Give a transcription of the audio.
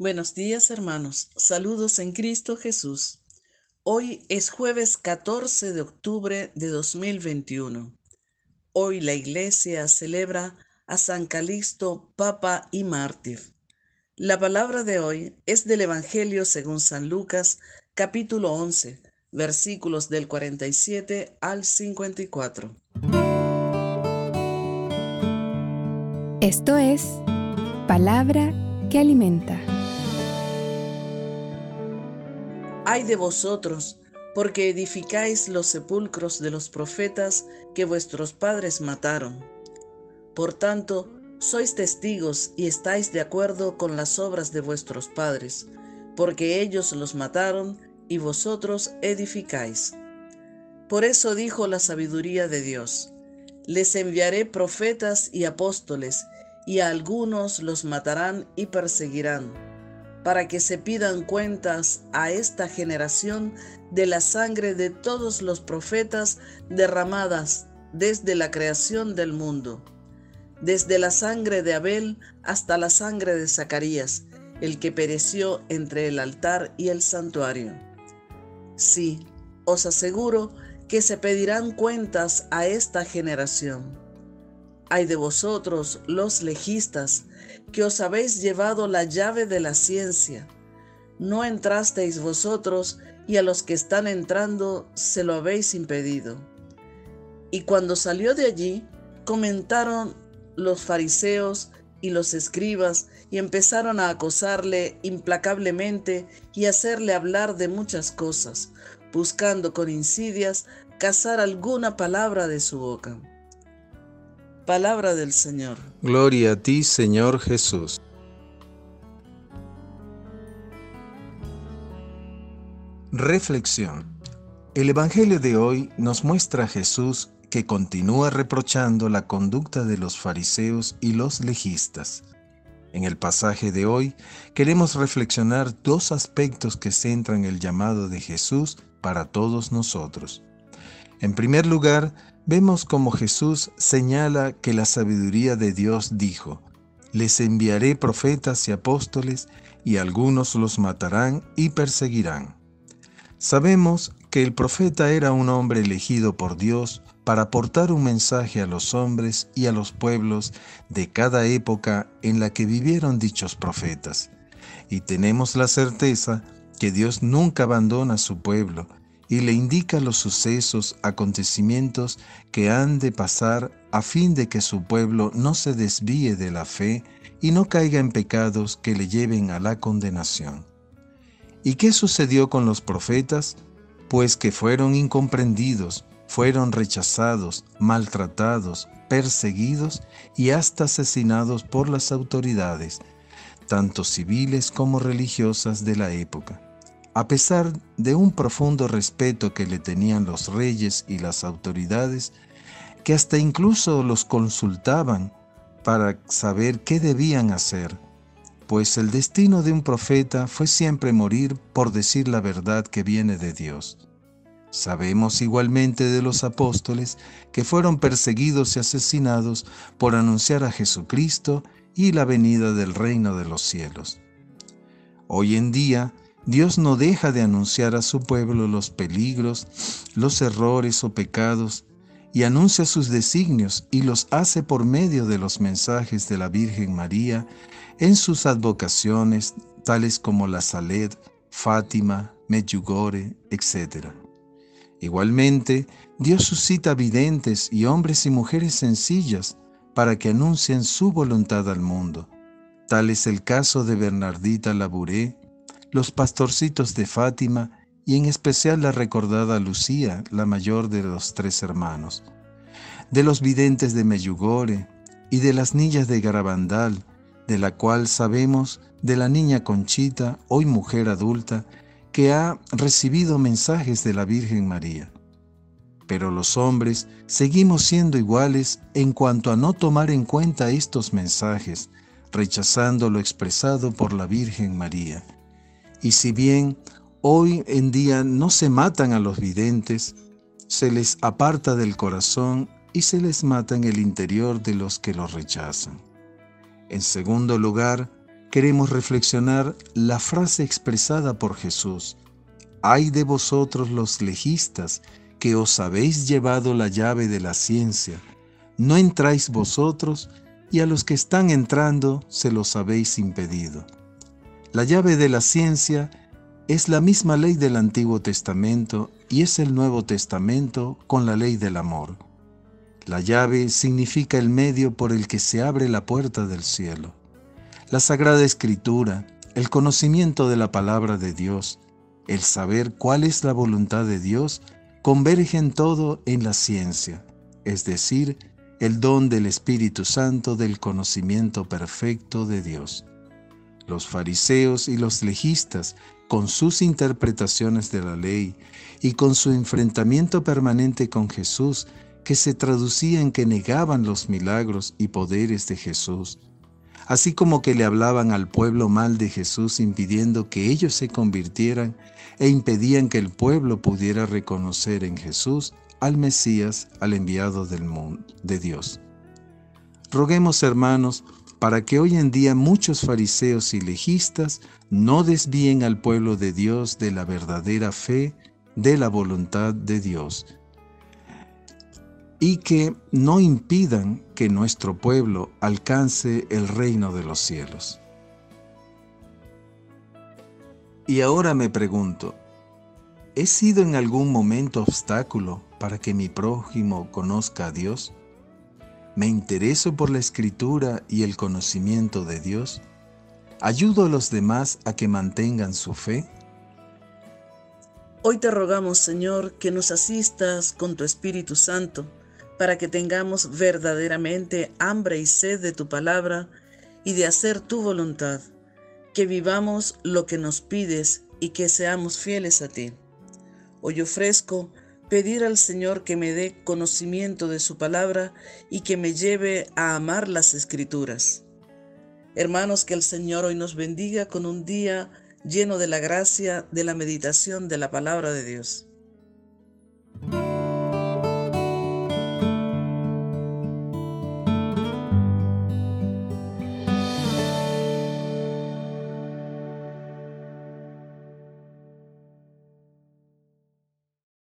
Buenos días hermanos, saludos en Cristo Jesús. Hoy es jueves 14 de octubre de 2021. Hoy la iglesia celebra a San Calixto, Papa y Mártir. La palabra de hoy es del Evangelio según San Lucas, capítulo 11, versículos del 47 al 54. Esto es palabra que alimenta. Ay de vosotros, porque edificáis los sepulcros de los profetas que vuestros padres mataron. Por tanto, sois testigos y estáis de acuerdo con las obras de vuestros padres, porque ellos los mataron y vosotros edificáis. Por eso dijo la sabiduría de Dios, les enviaré profetas y apóstoles, y a algunos los matarán y perseguirán para que se pidan cuentas a esta generación de la sangre de todos los profetas derramadas desde la creación del mundo, desde la sangre de Abel hasta la sangre de Zacarías, el que pereció entre el altar y el santuario. Sí, os aseguro que se pedirán cuentas a esta generación. Hay de vosotros, los legistas, que os habéis llevado la llave de la ciencia. No entrasteis vosotros y a los que están entrando se lo habéis impedido. Y cuando salió de allí, comentaron los fariseos y los escribas y empezaron a acosarle implacablemente y hacerle hablar de muchas cosas, buscando con insidias cazar alguna palabra de su boca. Palabra del Señor. Gloria a ti, Señor Jesús. Reflexión. El Evangelio de hoy nos muestra a Jesús que continúa reprochando la conducta de los fariseos y los legistas. En el pasaje de hoy queremos reflexionar dos aspectos que centran el llamado de Jesús para todos nosotros. En primer lugar, vemos como Jesús señala que la sabiduría de Dios dijo, les enviaré profetas y apóstoles, y algunos los matarán y perseguirán. Sabemos que el profeta era un hombre elegido por Dios para aportar un mensaje a los hombres y a los pueblos de cada época en la que vivieron dichos profetas. Y tenemos la certeza que Dios nunca abandona a su pueblo, y le indica los sucesos, acontecimientos que han de pasar a fin de que su pueblo no se desvíe de la fe y no caiga en pecados que le lleven a la condenación. ¿Y qué sucedió con los profetas? Pues que fueron incomprendidos, fueron rechazados, maltratados, perseguidos y hasta asesinados por las autoridades, tanto civiles como religiosas de la época a pesar de un profundo respeto que le tenían los reyes y las autoridades, que hasta incluso los consultaban para saber qué debían hacer, pues el destino de un profeta fue siempre morir por decir la verdad que viene de Dios. Sabemos igualmente de los apóstoles que fueron perseguidos y asesinados por anunciar a Jesucristo y la venida del reino de los cielos. Hoy en día, Dios no deja de anunciar a su pueblo los peligros, los errores o pecados, y anuncia sus designios y los hace por medio de los mensajes de la Virgen María en sus advocaciones, tales como la Saled, Fátima, Medjugorje, etc. Igualmente, Dios suscita videntes y hombres y mujeres sencillas para que anuncien su voluntad al mundo. Tal es el caso de Bernardita Labouré, los pastorcitos de Fátima y en especial la recordada Lucía, la mayor de los tres hermanos, de los videntes de Meyugore y de las niñas de Garabandal, de la cual sabemos de la niña Conchita, hoy mujer adulta, que ha recibido mensajes de la Virgen María. Pero los hombres seguimos siendo iguales en cuanto a no tomar en cuenta estos mensajes, rechazando lo expresado por la Virgen María. Y si bien hoy en día no se matan a los videntes, se les aparta del corazón y se les mata en el interior de los que los rechazan. En segundo lugar, queremos reflexionar la frase expresada por Jesús. Ay de vosotros los legistas, que os habéis llevado la llave de la ciencia. No entráis vosotros, y a los que están entrando se los habéis impedido. La llave de la ciencia es la misma ley del Antiguo Testamento y es el Nuevo Testamento con la ley del amor. La llave significa el medio por el que se abre la puerta del cielo. La Sagrada Escritura, el conocimiento de la palabra de Dios, el saber cuál es la voluntad de Dios, convergen todo en la ciencia, es decir, el don del Espíritu Santo del conocimiento perfecto de Dios. Los fariseos y los legistas, con sus interpretaciones de la ley y con su enfrentamiento permanente con Jesús, que se traducía en que negaban los milagros y poderes de Jesús, así como que le hablaban al pueblo mal de Jesús impidiendo que ellos se convirtieran e impedían que el pueblo pudiera reconocer en Jesús al Mesías, al enviado del mundo, de Dios. Roguemos, hermanos, para que hoy en día muchos fariseos y legistas no desvíen al pueblo de Dios de la verdadera fe, de la voluntad de Dios, y que no impidan que nuestro pueblo alcance el reino de los cielos. Y ahora me pregunto, ¿he sido en algún momento obstáculo para que mi prójimo conozca a Dios? ¿Me intereso por la escritura y el conocimiento de Dios? ¿Ayudo a los demás a que mantengan su fe? Hoy te rogamos, Señor, que nos asistas con tu Espíritu Santo para que tengamos verdaderamente hambre y sed de tu palabra y de hacer tu voluntad, que vivamos lo que nos pides y que seamos fieles a ti. Hoy ofrezco pedir al Señor que me dé conocimiento de su palabra y que me lleve a amar las escrituras. Hermanos, que el Señor hoy nos bendiga con un día lleno de la gracia de la meditación de la palabra de Dios.